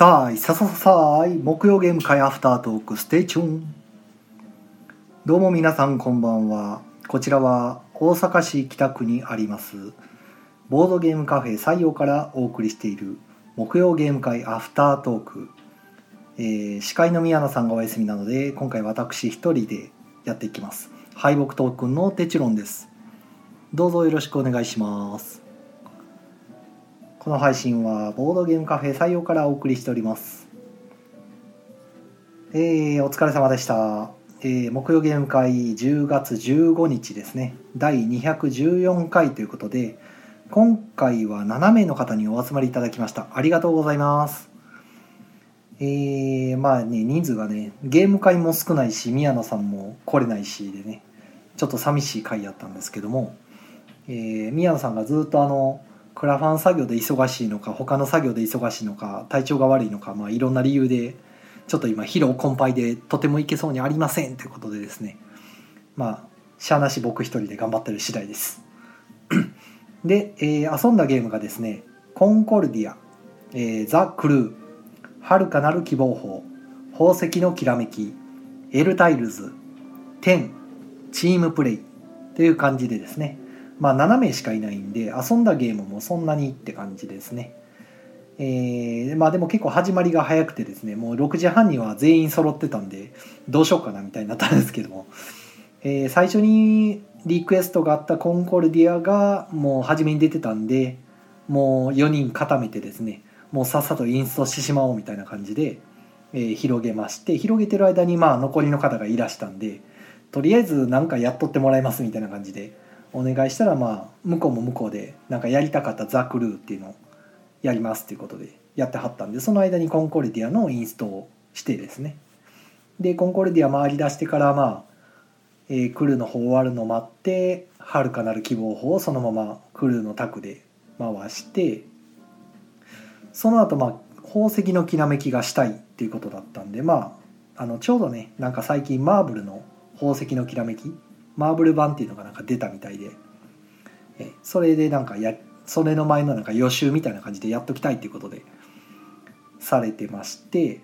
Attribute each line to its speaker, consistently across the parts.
Speaker 1: さあいささささい。木曜ゲーム会アフタートーク Stay tuned どうも皆さんこんばんは。こちらは大阪市北区にありますボードゲームカフェ採用からお送りしている木曜ゲーム会アフタートーク、えー司会の宮野さんがお休みなので今回私一人でやっていきます。敗北トークンのテチロンです。どうぞよろしくお願いします。この配信はボードゲームカフェ採用からお送りしております。えー、お疲れ様でした、えー木曜ゲーム会10月15日ですね。第214回ということで今回は7名の方にお集まりいただきました。ありがとうございます。えー、まあね人数がねゲーム会も少ないし宮野さんも来れないしでねちょっと寂しい回やったんですけども、えー宮野さんがずっとあのクラファン作業で忙しいのか他の作業で忙しいのか体調が悪いのか、まあ、いろんな理由でちょっと今疲労困憊でとてもいけそうにありませんということでですね。まあしゃあなし僕一人で頑張ってる次第です。で、えー遊んだゲームがですね「コンコルディア」えーザ・クルー」「遥かなる希望法」「宝石のきらめき」「エルタイルズ」「テン」「チームプレイ」という感じでですね。まあ7名しかいないんで遊んだゲームもそんなにって感じですね。えーまあでも結構始まりが早くてですねもう6時半には全員揃ってたんでどうしようかなみたいになったんですけども、えー最初にリクエストがあったコンコルディアがもう初めに出てたんでもう4人固めてですねもうさっさとインストしてしまおうみたいな感じで、えー広げまして広げてる間にまあ残りの方がいらしたんでとりあえず何かやっとってもらいますみたいな感じでお願いしたらまあ向こうも向こうでなんかやりたかったザ・クルーっていうのをやりますっていうことでやってはったんでその間にコンコルディアのインストをしてですね。でコンコルディア回り出してからまあ、えークルーの方終わるの待って遥かなる希望法をそのままクルーのタクで回してその後まあ宝石のきらめきがしたいっていうことだったんでまああのちょうどねなんか最近マーブルの宝石のきらめきマーブル版っていうのがなんか出たみたいで。えそれでなんかやそれの前のなんか予習みたいな感じでやっときたいっていうことでされてまして。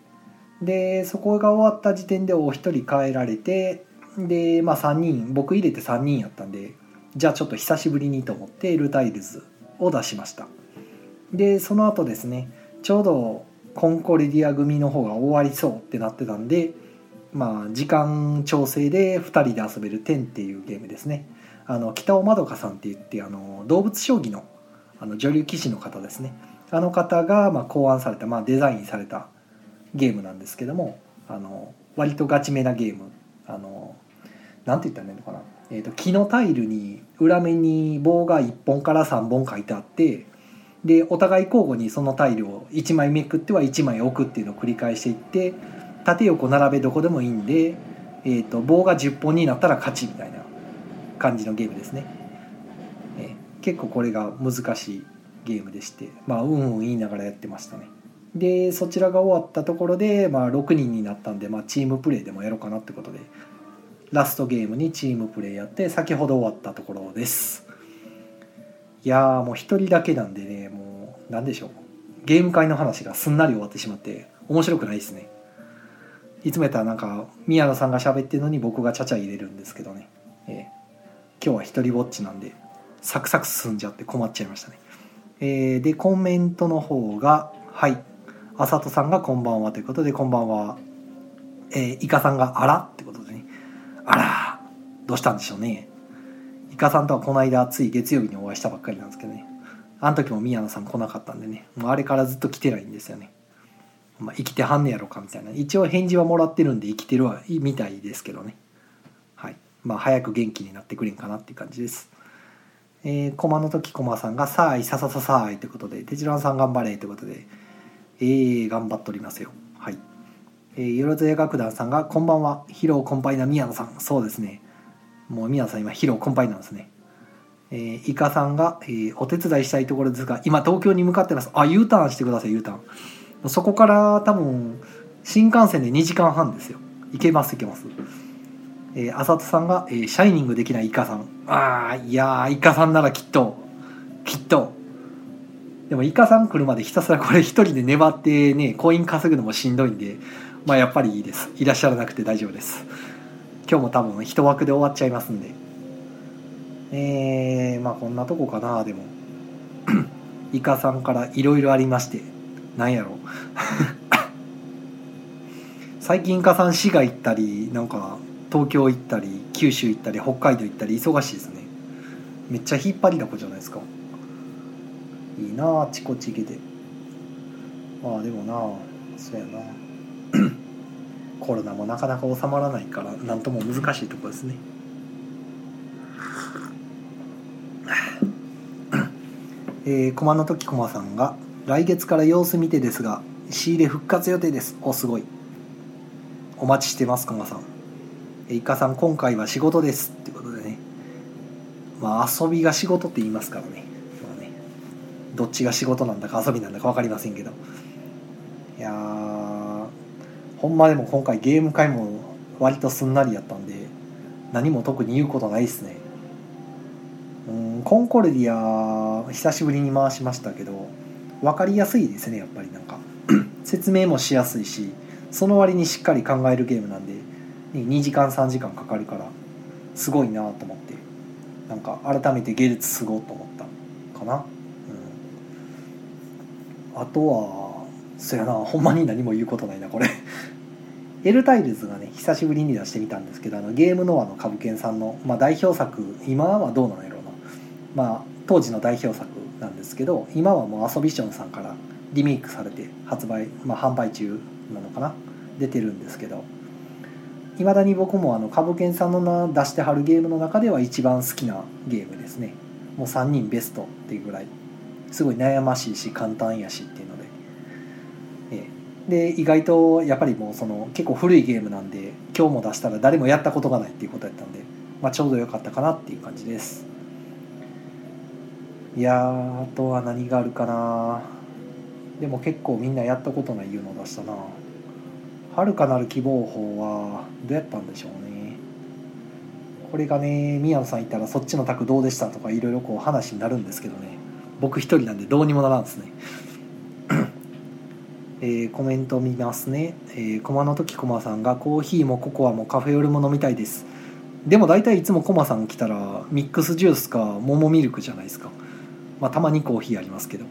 Speaker 1: でそこが終わった時点でお一人帰られてでまあ3人僕入れて3人やったんでじゃあちょっと久しぶりにと思ってルタイルズを出しました。でその後ですねちょうどコンコルディア組の方が終わりそうってなってたんでまあ時間調整で2人で遊べる「10」っていうゲームですね。あの北尾まどかさんって言ってあの動物将棋のあの女流棋士の方ですね。あの方がまあ考案された、まあ、デザインされたゲームなんですけどもあの割とガチめなゲーム。あのなんて言ったらいいのかな、えー、と木のタイルに裏面に棒が1本から3本書いてあってでお互い交互にそのタイルを1枚めくっては1枚置くっていうのを繰り返していって縦横並べどこでもいいんで、えー、と棒が10本になったら勝ちみたいな感じのゲームですね、えー結構これが難しいゲームでしてまあうんうん言いながらやってましたね。でそちらが終わったところで、まあ、6人になったんで、まあ、チームプレーでもやろうかなってことでラストゲームにチームプレーやって先ほど終わったところです。いやーもう一人だけなんでねもう何でしょう。ゲーム会の話がすんなり終わってしまって面白くないですね。いつもやったらなんか宮野さんが喋ってるのに僕がちゃちゃ入れるんですけどね、えー今日は一人ぼっちなんでサクサク進んじゃって困っちゃいましたね。えーでコメントの方がはい。あさとさんがこんばんはということでこんばんは。えーイカさんがあらってことでね。あらどうしたんでしょうね。イカさんとはこの間つい月曜日にお会いしたばっかりなんですけどね。あの時も宮野さん来なかったんでね。もうあれからずっと来てないんですよね。まあ、生きてはんねやろかみたいな。一応返事はもらってるんで生きてるわみたいですけどね。はい。まあ早く元気になってくれんかなっていう感じです。えー、駒の時駒さんが「さあいささささあい」ということで「てちろんさん頑張れ」ということでえー、頑張っておりますよ。はい。えー、よろずや楽団さんが「こんばんは疲労困憊な宮野さん」そうですね。もう宮野さん今疲労困憊なんですね。えー、イカさんが、えーお手伝いしたいところですが今東京に向かってます。あ U ターンしてください U ターン。そこから多分新幹線で2時間半ですよ。行けます行けます。えー、あさとさんが、えーシャイニングできないイカさん。ああいやーイカさんならきっときっと。でもイカさん来るまでひたすらこれ一人で粘ってねコイン稼ぐのもしんどいんでまあやっぱりいいです。いらっしゃらなくて大丈夫です。今日も多分一枠で終わっちゃいますんで。えー、まあこんなとこかなでも。イカさんからいろいろありまして。なんやろ。最近イカさん滋賀行ったりなんか東京行ったり九州行ったり北海道行ったり忙しいですね。めっちゃ引っ張りだこじゃないですか。いいなあちこち行けて。まあでもなあそうやな。コロナもなかなか収まらないから何とも難しいとこですね。えー、駒の時駒さんが来月から様子見てですが仕入れ復活予定です。おすごい。お待ちしてます駒さん。えいかさん今回は仕事です。ってことでね。まあ遊びが仕事って言いますからね,、まあね、どっちが仕事なんだか遊びなんだか分かりませんけど。いやほんまでも今回ゲーム会も割とすんなりやったんで何も特に言うことないっすね。うんコンコルディア久しぶりに回しましたけど分かりやすいですねやっぱり。なんか 説明もしやすいしその割にしっかり考えるゲームなんで2時間3時間かかるからすごいなと思ってなんか改めてゲルツすごと思ったかな、うん、あとはそやなほんまに何も言うことないなこれ。エルタイルズがね久しぶりに出してみたんですけどあのゲームノアの株券さんの、まあ、代表作今はどうなのやろうな。まあ当時の代表作なんですけど今はもうアソビションさんからリメイクされて発売、まあ、販売中なのかな？出てるんですけどいまだに僕もあの株券さんの出してはるゲームの中では一番好きなゲームですね。もう3人ベストっていうぐらいすごい悩ましいし簡単やしっていうので、え。で意外とやっぱりもうその結構古いゲームなんで今日も出したら誰もやったことがないっていうことやったんで、まあ、ちょうど良かったかなっていう感じです。いやあとは何があるかな。でも結構みんなやったことないいうのを出したな。遥かなる希望法はどうやったんでしょうね。これがね宮野さんいたらそっちの卓どうでしたとかいろいろこう話になるんですけどね。僕一人なんでどうにもならんですね。えー、コメント見ますね、えー、駒の時駒さんがコーヒーもココアもカフェよりも飲みたいです。でも大体いつも駒さん来たらミックスジュースか桃ミルクじゃないですか。まあたまにコーヒーありますけど。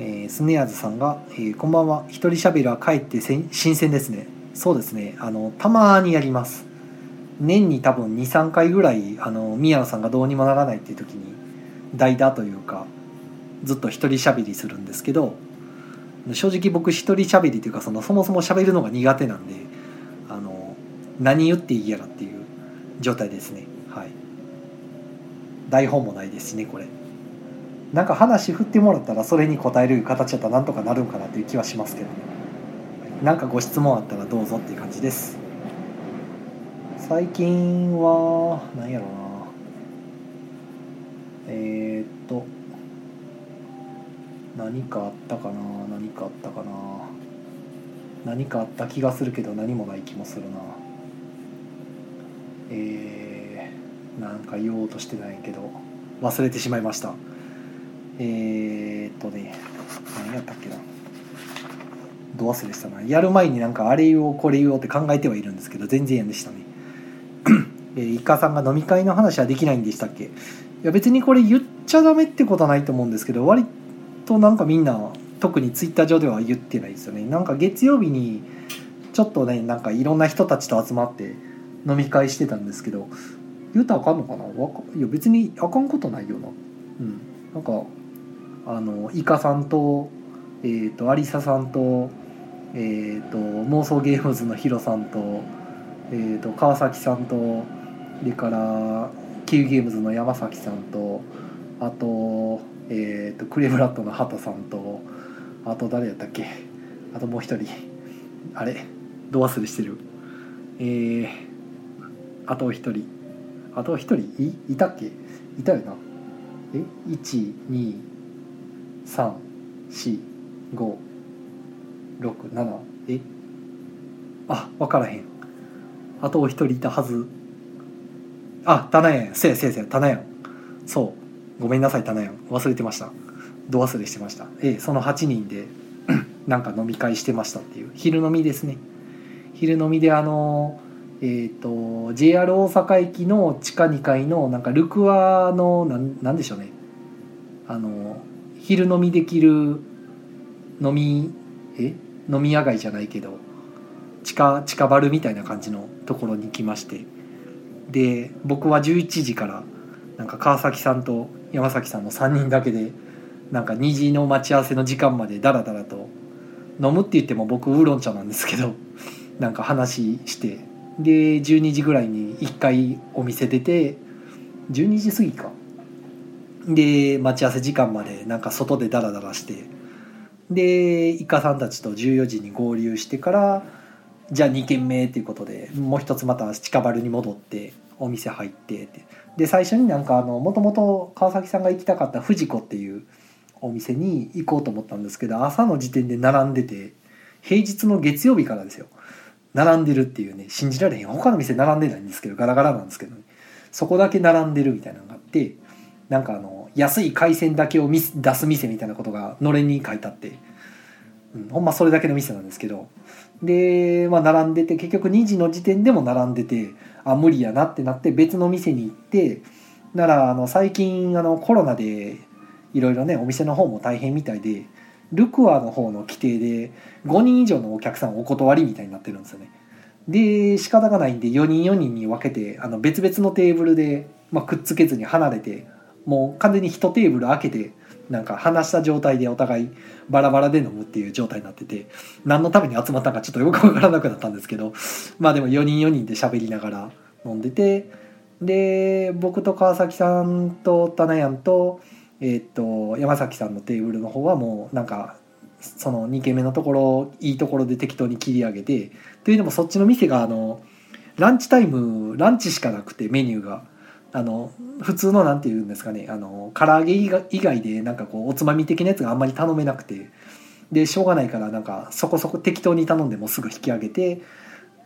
Speaker 1: えー、スネアーズさんが、えー、こんばんは。一人しゃべりはかえって新鮮ですね。そうですね。あのたまにやります。年に多分23回ぐらいあの宮野さんがどうにもならないっていう時に代打というかずっと一人しゃべりするんですけど正直僕一人しゃべりというかそのそもそもしゃべるのが苦手なんであの何言っていいやらっていう状態ですね。はい。台本もないですしねこれ。なんか話振ってもらったらそれに答える形だったらなんとかなるんかなっていう気はしますけどね。なんかご質問あったらどうぞっていう感じです。最近は何やろうな。えー、っと何かあったかな？何かあったかな？何かあった気がするけど何もない気もするな。えー、なんか言おうとしてないけど忘れてしまいました。えー、っとね何やったっけな。どう忘れしたな。やる前になんかあれ言おうこれ言おうって考えてはいるんですけど全然やんでしたね。えー、イカさんが飲み会の話はできないんでしたっけ。いや別にこれ言っちゃダメってことはないと思うんですけど割となんかみんな特にツイッター上では言ってないですよね。なんか月曜日にちょっとねなんかいろんな人たちと集まって飲み会してたんですけど言うたらあかんのかな。いや別にあかんことないよな。うん。なんかあのイカさんと,、えーと、アリサさんと,、えーと、妄想ゲームズのヒロさんと,、えーと、川崎さんとそれからキューゲームズの山崎さんとあと,、えー、とクレブラッドの畑さんとあと誰やったっけ？あともう一人。あれ？どう忘れしてる？えー、あと一人。あと一人？いいたっけ？いたよな。え？12 34567えあ分からへんあとお一人いたはずあタナヤンせやせやせやタナヤンそうごめんなさいタナヤン忘れてましたど忘れしてましたええその8人でなんか飲み会してましたっていう昼飲みですね昼飲みであのえっ、と JR 大阪駅の地下2階のなんかルクアのなんなんでしょうねあの昼飲みできる飲みえ？飲み屋街じゃないけど地下地下バルみたいな感じのところに来まして。で僕は11時からなんか川崎さんと山崎さんの3人だけでなんか2時の待ち合わせの時間までダラダラと飲むって言っても僕ウーロン茶なんですけどなんか話して。で12時ぐらいに1回お店出て12時過ぎか。で待ち合わせ時間までなんか外でダラダラして。でイカさんたちと14時に合流してからじゃあ2軒目っていうことでもう一つまた近バルに戻ってお店入ってって。で最初になんかあのもともと川崎さんが行きたかった藤子っていうお店に行こうと思ったんですけど朝の時点で並んでて平日の月曜日からですよ。並んでるっていうね信じられへん。他の店並んでないんですけどガラガラなんですけど、ね、そこだけ並んでるみたいなのがあってなんかあの安い海鮮だけを出す店みたいなことがのれんに書いてあって、うん、ほんまそれだけの店なんですけどで、まあ、並んでて結局2時の時点でも並んでてあ無理やなってなって別の店に行ってならあの最近あのコロナでいろいろねお店の方も大変みたいでルクアの方の規定で5人以上のお客さんお断りみたいになってるんですよね。で仕方がないんで4人4人に分けてあの別々のテーブルで、まあ、くっつけずに離れてもう完全に1テーブル開けてなんか話した状態でお互いバラバラで飲むっていう状態になってて何のために集まったかちょっとよく分からなくなったんですけどまあでも4人4人で喋りながら飲んでてで僕と川崎さんとタナヤンと,、え、っと山崎さんのテーブルの方はもうなんかその2軒目のところいいところで適当に切り上げてというのもそっちの店があのランチタイムランチしかなくてメニューが。あの普通のなんて言うんですかねあの唐揚げ以外でなんかこうおつまみ的なやつがあんまり頼めなくてでしょうがないからなんかそこそこ適当に頼んでもすぐ引き上げて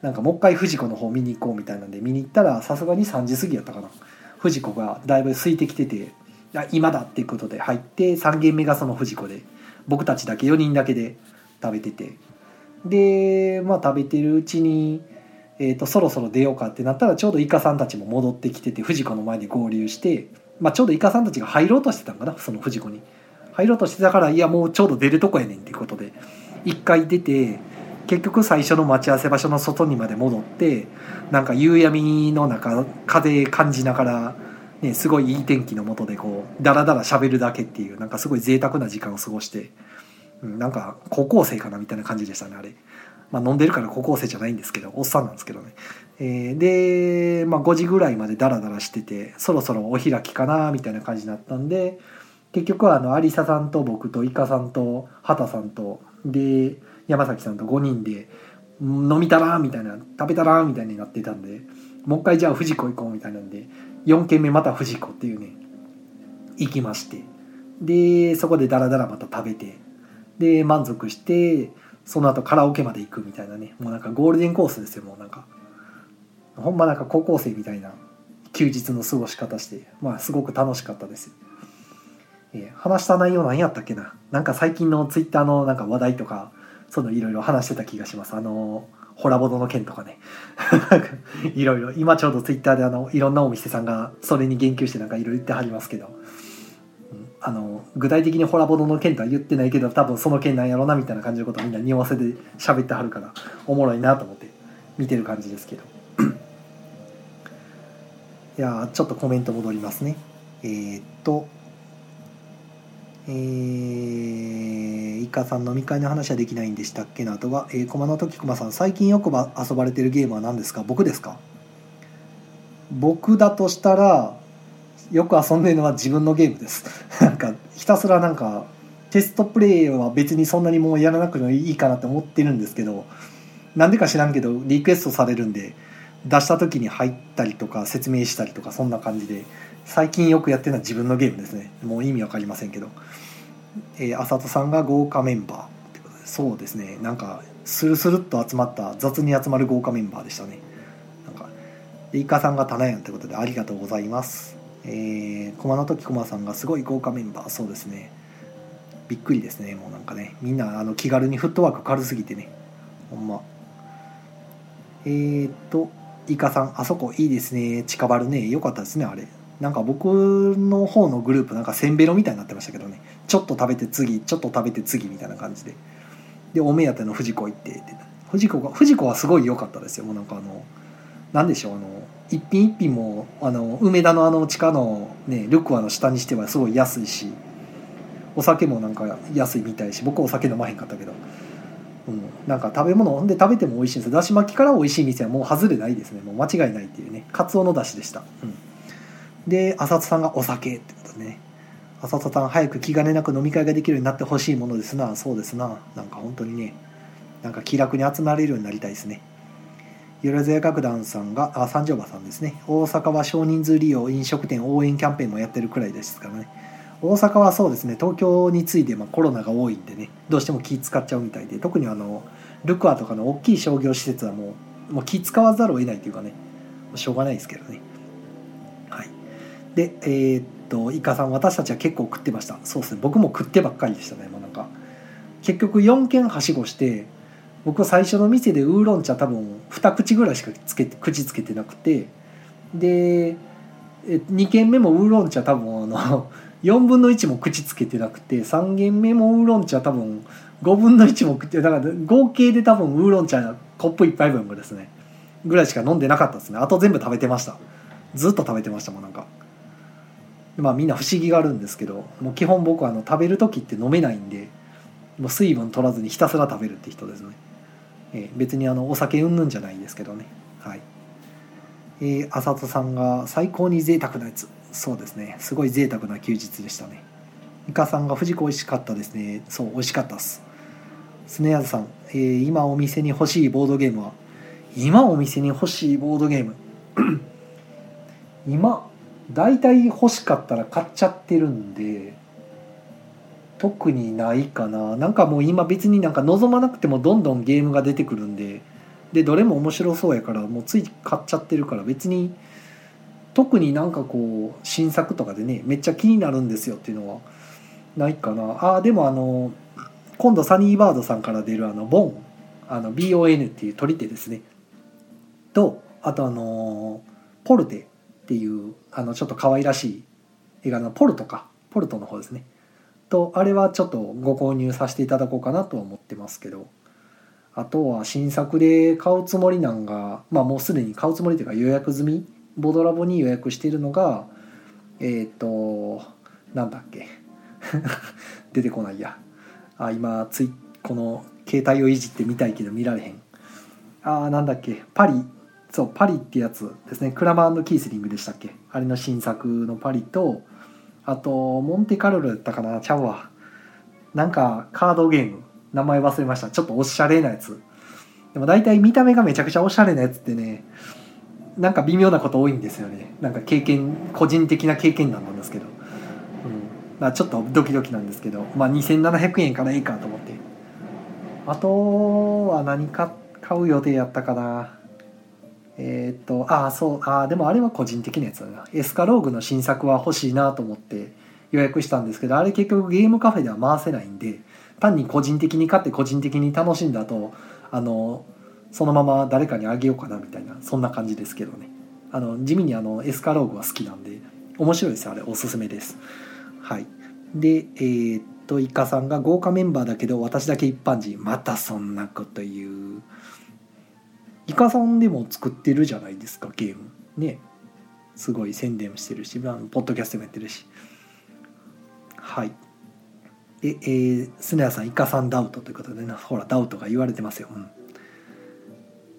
Speaker 1: なんかもう一回藤子の方見に行こうみたいなんで見に行ったらさすがに3時過ぎやったかな。藤子がだいぶ空いてきてて今だっていうことで入って3軒目がその藤子で僕たちだけ4人だけで食べてて。でまあ食べてるうちにえーと、そろそろ出ようかってなったらちょうどイカさんたちも戻ってきてて藤子の前で合流して、まあ、ちょうどイカさんたちが入ろうとしてたんかなその藤子に入ろうとしてたからいやもうちょうど出るとこやねんっていうことで一回出て結局最初の待ち合わせ場所の外にまで戻ってなんか夕闇の中風感じながら、ね、すごいいい天気のもとでこうダラダラ喋るだけっていうなんかすごい贅沢な時間を過ごして、うん、なんか高校生かなみたいな感じでしたねあれ。まあ、飲んでるから高校生じゃないんですけどおっさんなんですけどね、えー、で、まあ、5時ぐらいまでダラダラしててそろそろお開きかなみたいな感じになったんで結局はあの有沙さんと僕とイカさんと畑さんとで山崎さんと5人で飲みたらみたいな食べたらみたいになってたんでもう一回じゃあ藤子行こうみたいなんで4軒目また藤子っていうね行きましてでそこでダラダラまた食べてで満足してその後カラオケまで行くみたいなね。もうなんかゴールデンコースですよもうなんか。ほんまなんか高校生みたいな休日の過ごし方してまあすごく楽しかったです、えー、話した内容何やったっけな？なんか最近のツイッターのなんか話題とかそのいろいろ話してた気がします。あのホラボドの件とかね。いろいろ今ちょうどツイッターであのいろんなお店さんがそれに言及してなんかいろいろ言ってはりますけど。あの具体的にホラボドの件とは言ってないけど多分その件なんやろうなみたいな感じのことをみんな匂わせで喋ってはるからおもろいなと思って見てる感じですけど。いやちょっとコメント戻りますね。えー、っとえー、イカさん飲み会の話はできないんでしたっけなとは、えー、駒の時駒さん最近よく遊ばれてるゲームは何ですか？僕ですか？僕だとしたらよく遊んでるのは自分のゲームです。なんかひたすらなんかテストプレイは別にそんなにもうやらなくてもいいかなって思ってるんですけどなんでか知らんけどリクエストされるんで出した時に入ったりとか説明したりとかそんな感じで最近よくやってるのは自分のゲームですね。もう意味わかりませんけど、えー、浅戸さんが豪華メンバーってことで。そうですね。なんかスルスルっと集まった雑に集まる豪華メンバーでしたね。なんかイカさんが棚やんってことでありがとうございます。えー、駒の時駒さんがすごい豪華メンバーそうですね。びっくりですねもうなんかね。みんなあの気軽にフットワーク軽すぎてね。ほんま。えー、っとイカさんあそこいいですね。近場るね。よかったですねあれ。なんか僕の方のグループなんかせんべろみたいになってましたけどね。ちょっと食べて次ちょっと食べて次みたいな感じで。でお目当ての藤子行ってって。藤子が藤子はすごい良かったですよ。もうなんかあのなんでしょうあの一品一品もあの梅田のあの地下のねルクアの下にしてはすごい安いしお酒もなんか安いみたいし僕お酒飲まへんかったけど、うん、なんか食べ物ほんで食べても美味しいんですだし巻きから美味しい店はもう外れないですね。もう間違いないっていうね。カツオのだしでした、うん、で浅田さんがお酒ってことね。浅田さん早く気兼ねなく飲み会ができるようになってほしいものですな。そうですな。なんか本当にねなんか気楽に集まれるようになりたいですね。よろずや楽団さんがあ三条馬さんですね。大阪は少人数利用飲食店応援キャンペーンもやってるくらいですからね。大阪はそうですね。東京についてまコロナが多いんでねどうしても気使っちゃうみたいで特にあのルクアとかの大きい商業施設はもうもう気使わざるを得ないというかねしょうがないですけどね。はい。でえー、っとイカさん私たちは結構食ってました。そうですね。僕も食ってばっかりでしたね。もうなんか結局4軒はしごして僕最初の店でウーロン茶多分2口ぐらいしかつけ口つけてなくてで2軒目もウーロン茶多分あの 4分の1も口つけてなくて3軒目もウーロン茶多分5分の1も食ってだから合計で多分ウーロン茶コップ1杯分ぐらいですね。ぐらいしか飲んでなかったですね。あと全部食べてました。ずっと食べてましたもんなんか。まあみんな不思議があるんですけどもう基本僕はあの食べる時って飲めないんでもう水分取らずにひたすら食べるって人ですね。えー、別にあのお酒うんぬんじゃないですけどね。はい。えー、浅田さんが最高に贅沢なやつ。そうですね。すごい贅沢な休日でしたね。イカさんが藤子美味しかったですね。そう美味しかったっす。スネアズさん、えー、今お店に欲しいボードゲームは？今お店に欲しいボードゲーム。今大体欲しかったら買っちゃってるんで特にないかな。なんかもう今別になんか望まなくてもどんどんゲームが出てくるんで。でどれも面白そうやからもうつい買っちゃってるから。別に特になんかこう新作とかでねめっちゃ気になるんですよっていうのは。ないかな。あでもあの今度サニーバードさんから出るあのボン。あの BON っていう取り手ですね。とあとあのポルテっていうあのちょっと可愛らしい映画のポルトか。ポルトの方ですね。とあれはちょっとご購入させていただこうかなとは思ってますけど。あとは新作で買うつもりなんがまあもうすでに買うつもりというか予約済みボドラボに予約しているのがえっ、ー、となんだっけ。出てこないや。あ今ついこの携帯をいじって見たいけど見られへん。あーなんだっけ。パリそうパリってやつですね。クラマーキースリングでしたっけ。あれの新作のパリとあとモンテカルロやったかなちゃうわ。なんかカードゲーム。名前忘れました。ちょっとおしゃれなやつ。でも大体見た目がめちゃくちゃおしゃれなやつってねなんか微妙なこと多いんですよね。なんか経験個人的な経験談なんですけど、うん。まあ、ちょっとドキドキなんですけど、まあ、2700円からいいかと思って。あとは何か買う予定やったかな。えっ、とああそうあでもあれは個人的なやつだな。エスカローグの新作は欲しいなと思って予約したんですけどあれ結局ゲームカフェでは回せないんで単に個人的に買って個人的に楽しんだとあのそのまま誰かにあげようかなみたいなそんな感じですけどね。あの地味にあのエスカローグは好きなんで面白いですあれ。おすすめです。はい。でえー、っとイカさんが豪華メンバーだけど私だけ一般人。またそんなこと言う。イカさんでも作ってるじゃないですかゲーム。ね。すごい宣伝してるしポッドキャストもやってるし。はい。で、えー、スネアさんイカさんダウトということでねほらダウトが言われてますよ、うん、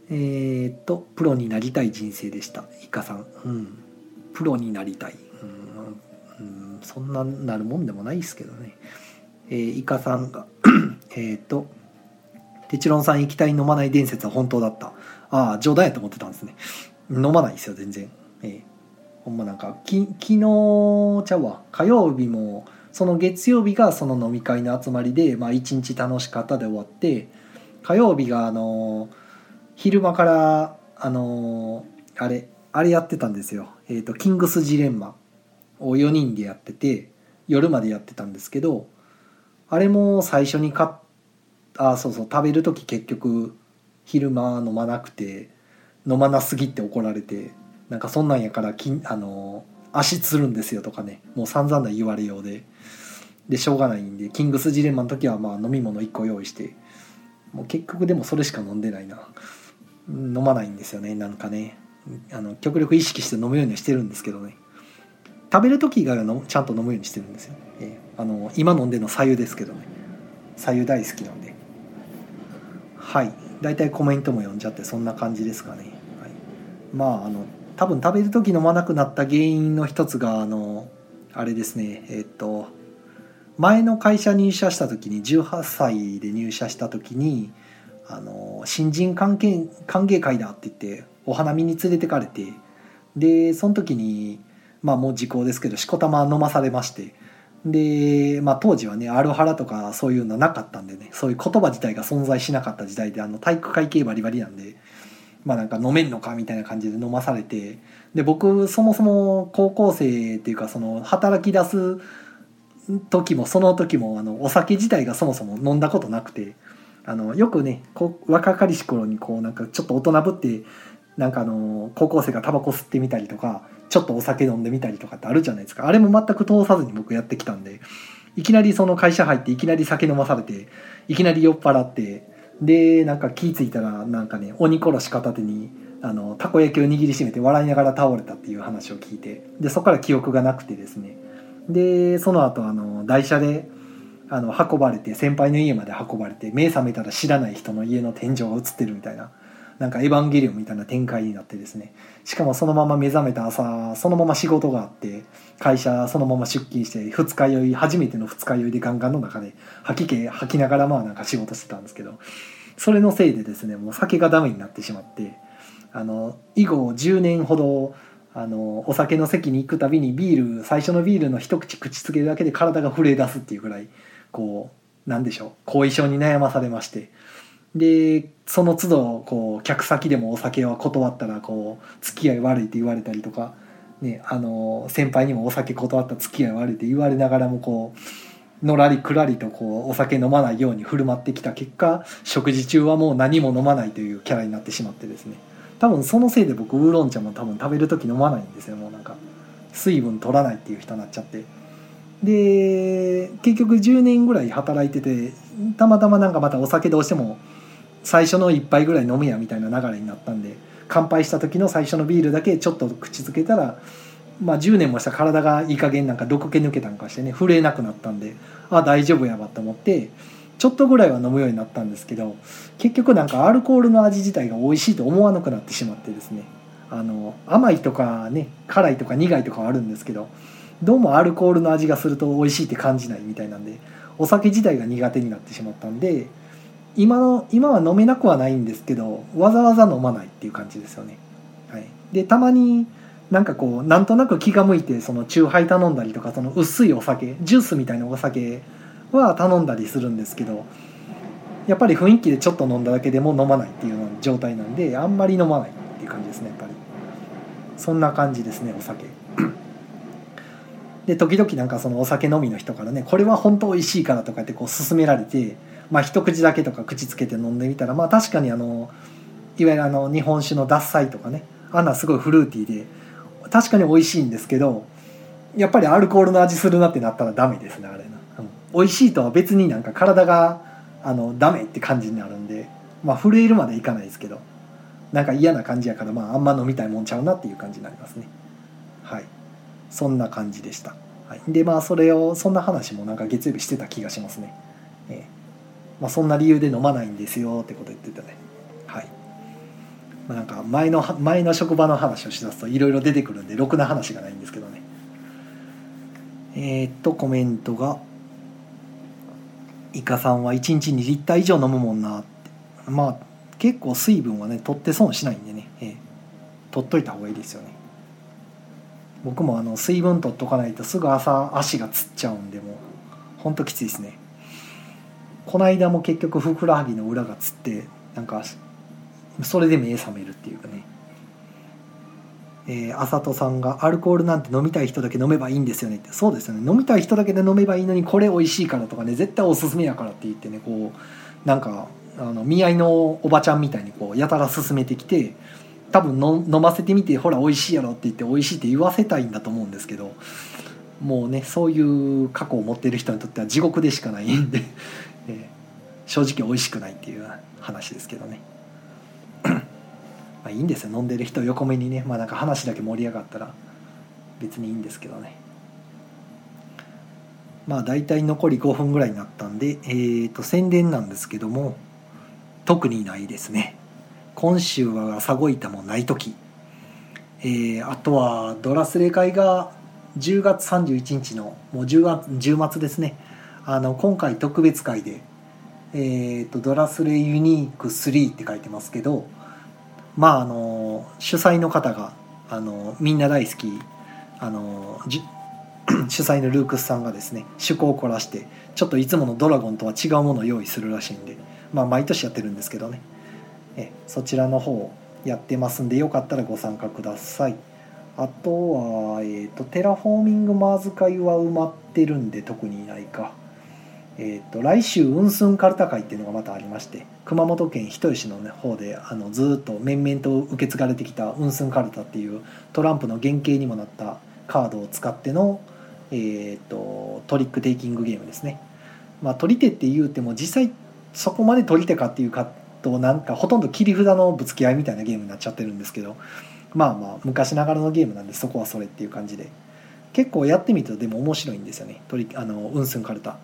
Speaker 1: えー、っとプロになりたい人生でしたイカさん。うん。プロになりたい、うん、うん、そんななるもんでもないですけどね。えー、イカさんが えっとテチロンさん液体飲まない伝説は本当だった。ああ冗談やと思ってたんですね。飲まないですよ全然。ええ。ほんまなんかき昨日ちゃうわ。火曜日もその月曜日がその飲み会の集まりでまあ一日楽しかったで終わって火曜日があの昼間からあのあれあれやってたんですよ。えっ、ー、とキングスジレンマを4人でやってて夜までやってたんですけどあれも最初に買っあそうそう食べる時結局昼間飲まなくて飲まなすぎって怒られてなんかそんなんやからきあの足つるんですよとかね。もう散々な言われようで。でしょうがないんでキングスジレンマの時はまあ飲み物1個用意して。もう結局でもそれしか飲んでないな。飲まないんですよねなんかね。あの極力意識して飲むようにはしてるんですけどね。食べる時以外はのちゃんと飲むようにしてるんですよ、えー、あの今飲んでるの左右ですけどね。左右大好きなんで。はい。大体コメントも読んじゃってそんな感じですかね、はい、まああの多分食べる時飲まなくなった原因の一つがあのあれですね。えっと前の会社入社した時に18歳で入社した時にあの新人歓迎歓迎会だって言ってお花見に連れてかれてでその時にまあもう時効ですけどしこたま飲まされましてで、まあ、当時はねアルハラとかそういうのなかったんでねそういう言葉自体が存在しなかった時代であの体育会系バリバリなんで。まあなんか飲めんのかみたいな感じで飲まされてで僕そもそも高校生っていうかその働き出す時もその時もあのお酒自体がそもそも飲んだことなくてあのよくねこ若かりし頃にこうなんかちょっと大人ぶってなんかあの高校生がタバコ吸ってみたりとかちょっとお酒飲んでみたりとかってあるじゃないですか。あれも全く通さずに僕やってきたんでいきなりその会社入っていきなり酒飲まされていきなり酔っ払ってでなんか気付いたらなんかね鬼殺し片手にあのたこ焼きを握りしめて笑いながら倒れたっていう話を聞いてでそこから記憶がなくてですね。でその後あの台車であの運ばれて先輩の家まで運ばれて目覚めたら知らない人の家の天井が映ってるみたいな。なんかエヴァンゲリオンみたいな展開になってですね。しかもそのまま目覚めた朝そのまま仕事があって会社そのまま出勤して二日酔い初めての二日酔いでガンガンの中で吐き気吐きながらまあなんか仕事してたんですけどそれのせいでですねもう酒がダメになってしまってあの以後10年ほどあのお酒の席に行くたびにビール最初のビールの一口口つけるだけで体が震え出すっていうぐらいこうなんでしょう後遺症に悩まされましてでその都度こう客先でもお酒は断ったらこう付き合い悪いって言われたりとか、ね、あの先輩にもお酒断った付き合い悪いって言われながらもこうのらりくらりとこうお酒飲まないように振る舞ってきた結果食事中はもう何も飲まないというキャラになってしまってですね。多分そのせいで僕ウーロン茶も多分食べる時飲まないんですよ。もうなんか水分取らないっていう人になっちゃって。で結局10年ぐらい働いててたまたまなんかまたお酒どうしても最初の1杯ぐらい飲むやみたいな流れになったんで乾杯した時の最初のビールだけちょっと口つけたら、まあ、10年もした体がいい加減なんか毒気抜けたんかしてね震えなくなったんであ大丈夫やわと思ってちょっとぐらいは飲むようになったんですけど結局なんかアルコールの味自体が美味しいと思わなくなってしまってですねあの甘いとかね辛いとか苦いとかあるんですけどどうもアルコールの味がすると美味しいって感じないみたいなんでお酒自体が苦手になってしまったんで今の今は飲めなくはないんですけどわざわざ飲まないっていう感じですよね。はい、でたまになんかこうなんとなく気が向いてそのチューハイ頼んだりとかその薄いお酒ジュースみたいなお酒は頼んだりするんですけどやっぱり雰囲気でちょっと飲んだだけでも飲まないっていうような状態なんであんまり飲まないっていう感じですねやっぱり。そんな感じですねお酒。で時々なんかそのお酒飲みの人からねこれは本当美味しいからとかってこう勧められてまあ、一口だけとか口つけて飲んでみたらまあ確かにあのいわゆるあの日本酒の獺祭とかねあんなすごいフルーティーで確かに美味しいんですけどやっぱりアルコールの味するなってなったらダメですねあれな、うん、美味しいとは別になんか体があのダメって感じになるんでまあ震えるまでいかないですけどなんか嫌な感じやからまああんま飲みたいもんちゃうなっていう感じになりますね。はい。そんな感じでした、はい、でまあそれをそんな話もなんか月曜日してた気がしますね。まあ、そんな理由で飲まないんですよってこと言ってたね。はい、まあ、なんか前の前の職場の話をしだすといろいろ出てくるんでろくな話がないんですけどね。えー、っとコメントが「イカさんは1日2リッター以上飲むもんな」って。まあ結構水分はね取って損しないんでね、えー、取っといた方がいいですよね。僕もあの水分取っとかないとすぐ朝足がつっちゃうんでもうほんときついですね。この間も結局ふくらはぎの裏がつってなんかそれで目覚めるっていうかね。えー、あさとさんが「アルコールなんて飲みたい人だけ飲めばいいんですよね」って。そうですよね。飲みたい人だけで飲めばいいのにこれ美味しいからとかね絶対おすすめやからって言ってねこうなんかあの見合いのおばちゃんみたいにこうやたら勧めてきて多分の飲ませてみてほら美味しいやろって言って美味しいって言わせたいんだと思うんですけどもうねそういう過去を持ってる人にとっては地獄でしかないんで、正直美味しくないっていう話ですけどね。まあいいんですよ。飲んでる人を横目にねまあなんか話だけ盛り上がったら別にいいんですけどね。まあ大体残り5分ぐらいになったんでえー、と宣伝なんですけども特にないですね。今週は朝ごいたもない時。えー、あとはドラスレ会が10月31日のもう10月10月ですね。あの今回特別会で、えーと、ドラスレユニーク3って書いてますけどまああの主催の方があのみんな大好きあの 主催のルークスさんがですね趣向を凝らしてちょっといつものドラゴンとは違うものを用意するらしいんでまあ毎年やってるんですけどね。えそちらの方やってますんでよかったらご参加ください。あとは、えーと、テラフォーミングマーズ会は埋まってるんで特にいないか。えーと、来週ウンスンカルタ会っていうのがまたありまして熊本県人吉の、方であのずっと面々と受け継がれてきたウンスンカルタっていうトランプの原型にもなったカードを使っての、えーと、トリックテイキングゲームですね。まあ、取り手って言うても実際そこまで取り手かっていうかとなんかほとんど切り札のぶつけ合いみたいなゲームになっちゃってるんですけどまあまあ昔ながらのゲームなんでそこはそれっていう感じで結構やってみるとでも面白いんですよねトリあのウンスンカルタ。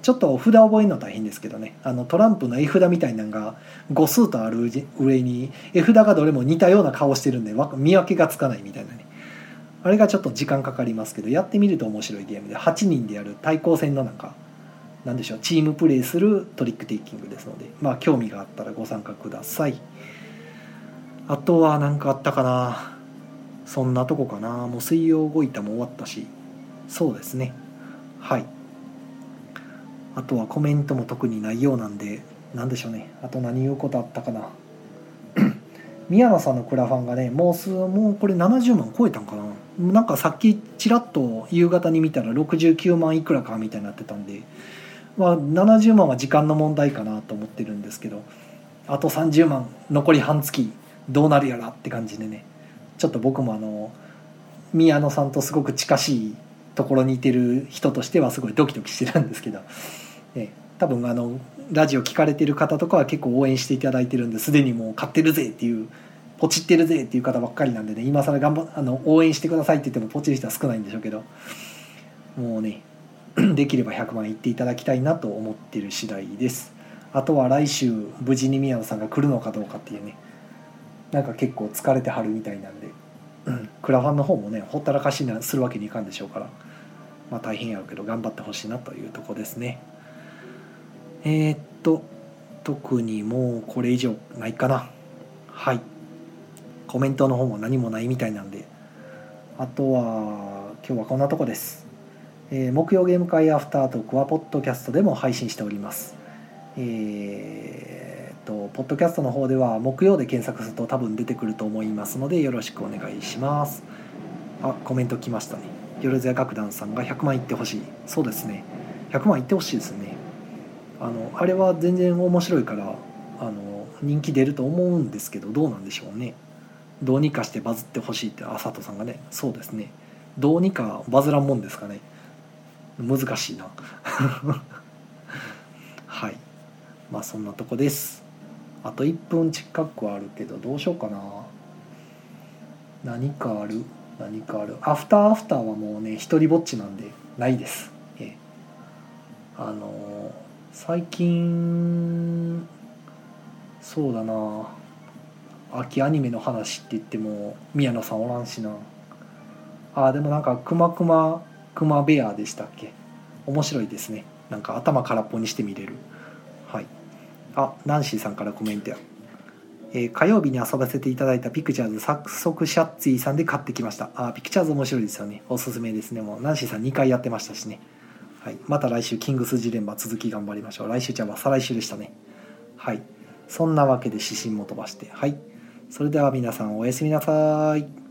Speaker 1: ちょっとお札覚えるの大変ですけどね。あのトランプの絵札みたいなのが5数とある上に絵札がどれも似たような顔してるんで見分けがつかないみたいなね。あれがちょっと時間かかりますけどやってみると面白いゲームで8人でやる対抗戦のなんかなんでしょうチームプレーするトリックテイキングですのでまあ興味があったらご参加ください。あとは何かあったかな。そんなとこかな。もう水曜動いたも終わったし。そうですね。はい。あとはコメントも特にないようなんで何でしょうね。あと何言うことあったかな。宮野さんのクラファンがねもうすもうこれ70万超えたんかな。なんかさっきちらっと夕方に見たら69万いくらかみたいになってたんで、まあ、70万は時間の問題かなと思ってるんですけどあと30万残り半月どうなるやらって感じでね。ちょっと僕もあの宮野さんとすごく近しいところにいてる人としてはすごいドキドキしてるんですけど。ね、多分あのラジオ聞かれてる方とかは結構応援していただいてるんですでにもう買ってるぜっていうポチってるぜっていう方ばっかりなんでね今更頑張あの応援してくださいって言ってもポチる人は少ないんでしょうけどもうね できれば100万いっていただきたいなと思ってる次第です。あとは来週無事に宮野さんが来るのかどうかっていうねなんか結構疲れてはるみたいなんで、うん、クラファンの方もねほったらかしにするわけにいかんでしょうからまあ大変やろうけど頑張ってほしいなというとこですね。えー、っと特にもうこれ以上ないかな。はい。コメントの方も何もないみたいなんで。あとは今日はこんなとこです、えー、木曜ゲーム会アフタートークはポッドキャストでも配信しております。えー、とポッドキャストの方では木曜で検索すると多分出てくると思いますのでよろしくお願いします。あコメント来ましたね。よろずや楽団さんが100万いってほしい。そうですね。100万いってほしいですね。あのあれは全然面白いからあの人気出ると思うんですけどどうなんでしょうね。どうにかしてバズってほしいってあ佐藤さんがね。そうですね。どうにかバズらんもんですかね。難しいな。はい。まあそんなとこです。あと1分近くあるけどどうしようかな。何かある？何かある？アフターアフターはもうね一人ぼっちなんでないです。え。あのー最近そうだな。秋アニメの話って言っても宮野さんおらんしな。あでもなんか「くまくまくまベア」でしたっけ？面白いですね。なんか頭空っぽにして見れる。はい。あナンシーさんからコメントや、えー、火曜日に遊ばせていただいたピクチャーズ早速シャッツィさんで買ってきました。あピクチャーズ面白いですよね。おすすめですね。もうナンシーさん2回やってましたしね。はい、また来週キングスジレンマ続き頑張りましょう。来週じゃあ再来週でしたね。はい。そんなわけで指針も飛ばして。はい。それでは皆さんおやすみなさい。